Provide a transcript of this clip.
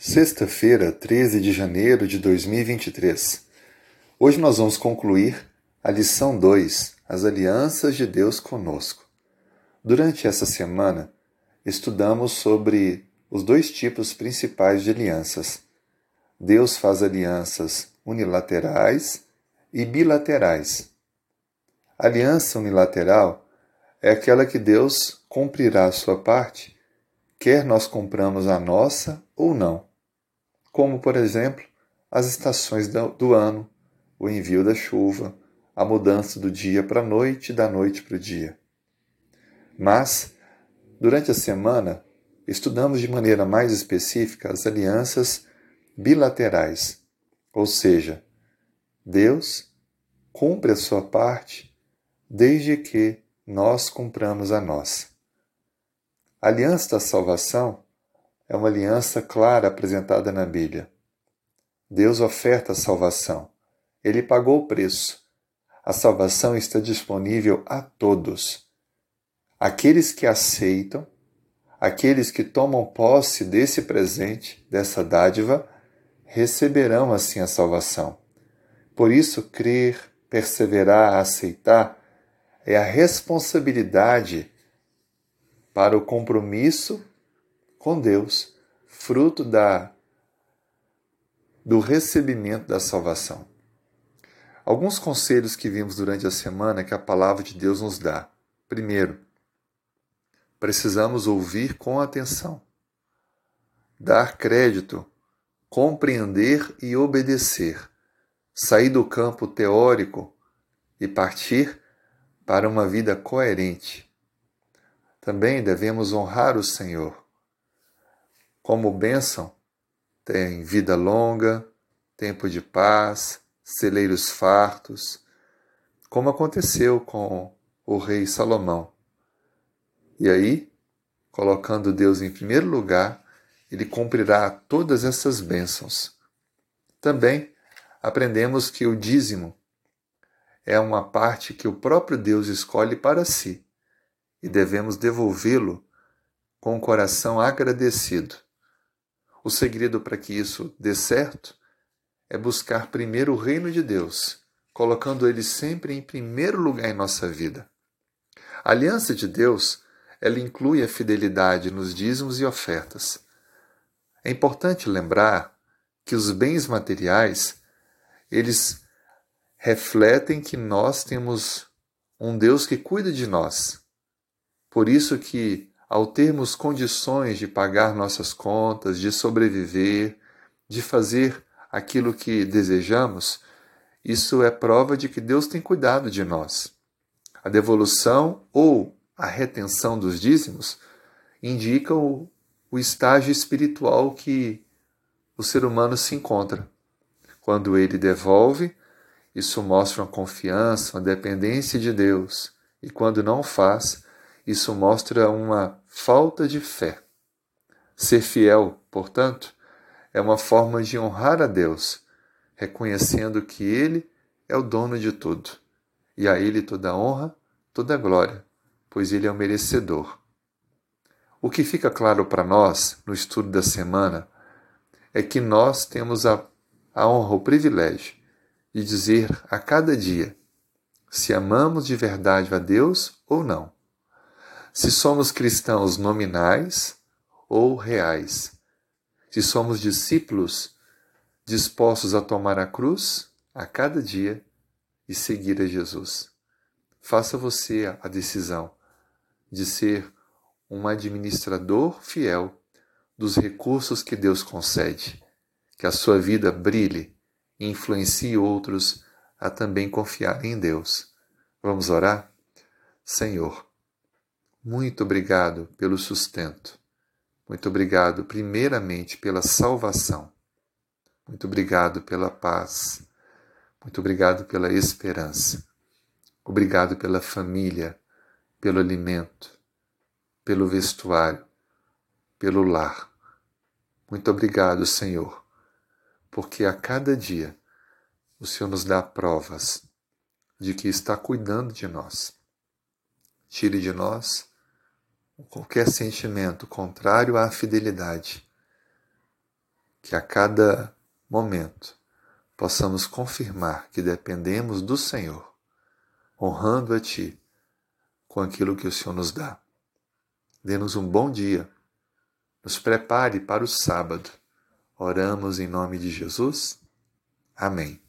Sexta-feira, 13 de janeiro de 2023. Hoje nós vamos concluir a lição 2, as alianças de Deus conosco. Durante essa semana, estudamos sobre os dois tipos principais de alianças. Deus faz alianças unilaterais e bilaterais. A aliança unilateral é aquela que Deus cumprirá a sua parte, quer nós cumpramos a nossa ou não como, por exemplo, as estações do ano, o envio da chuva, a mudança do dia para a noite e da noite para o dia. Mas, durante a semana, estudamos de maneira mais específica as alianças bilaterais, ou seja, Deus cumpre a sua parte desde que nós cumpramos a nossa. A aliança da salvação é uma aliança clara apresentada na Bíblia. Deus oferta a salvação. Ele pagou o preço. A salvação está disponível a todos. Aqueles que aceitam, aqueles que tomam posse desse presente, dessa dádiva, receberão assim a salvação. Por isso, crer, perseverar, aceitar é a responsabilidade para o compromisso com Deus, fruto da do recebimento da salvação. Alguns conselhos que vimos durante a semana que a palavra de Deus nos dá. Primeiro, precisamos ouvir com atenção, dar crédito, compreender e obedecer, sair do campo teórico e partir para uma vida coerente. Também devemos honrar o Senhor como bênção, tem vida longa, tempo de paz, celeiros fartos, como aconteceu com o rei Salomão. E aí, colocando Deus em primeiro lugar, ele cumprirá todas essas bênçãos. Também aprendemos que o dízimo é uma parte que o próprio Deus escolhe para si e devemos devolvê-lo com o coração agradecido. O segredo para que isso dê certo é buscar primeiro o reino de Deus, colocando ele sempre em primeiro lugar em nossa vida. A aliança de Deus, ela inclui a fidelidade nos dízimos e ofertas. É importante lembrar que os bens materiais, eles refletem que nós temos um Deus que cuida de nós. Por isso que ao termos condições de pagar nossas contas, de sobreviver, de fazer aquilo que desejamos, isso é prova de que Deus tem cuidado de nós. A devolução ou a retenção dos dízimos indica o, o estágio espiritual que o ser humano se encontra. Quando ele devolve, isso mostra uma confiança, uma dependência de Deus. E quando não faz, isso mostra uma falta de fé. Ser fiel, portanto, é uma forma de honrar a Deus, reconhecendo que Ele é o dono de tudo, e a Ele toda honra, toda glória, pois Ele é o merecedor. O que fica claro para nós no estudo da semana é que nós temos a, a honra, o privilégio de dizer a cada dia se amamos de verdade a Deus ou não se somos cristãos nominais ou reais, se somos discípulos dispostos a tomar a cruz a cada dia e seguir a Jesus. Faça você a decisão de ser um administrador fiel dos recursos que Deus concede, que a sua vida brilhe e influencie outros a também confiar em Deus. Vamos orar? Senhor, muito obrigado pelo sustento. Muito obrigado, primeiramente, pela salvação. Muito obrigado pela paz. Muito obrigado pela esperança. Obrigado pela família, pelo alimento, pelo vestuário, pelo lar. Muito obrigado, Senhor, porque a cada dia o Senhor nos dá provas de que está cuidando de nós. Tire de nós qualquer sentimento contrário à fidelidade. que a cada momento possamos confirmar que dependemos do Senhor, honrando a Ti com aquilo que o Senhor nos dá. Dê-nos um bom dia. Nos prepare para o sábado. Oramos em nome de Jesus. Amém.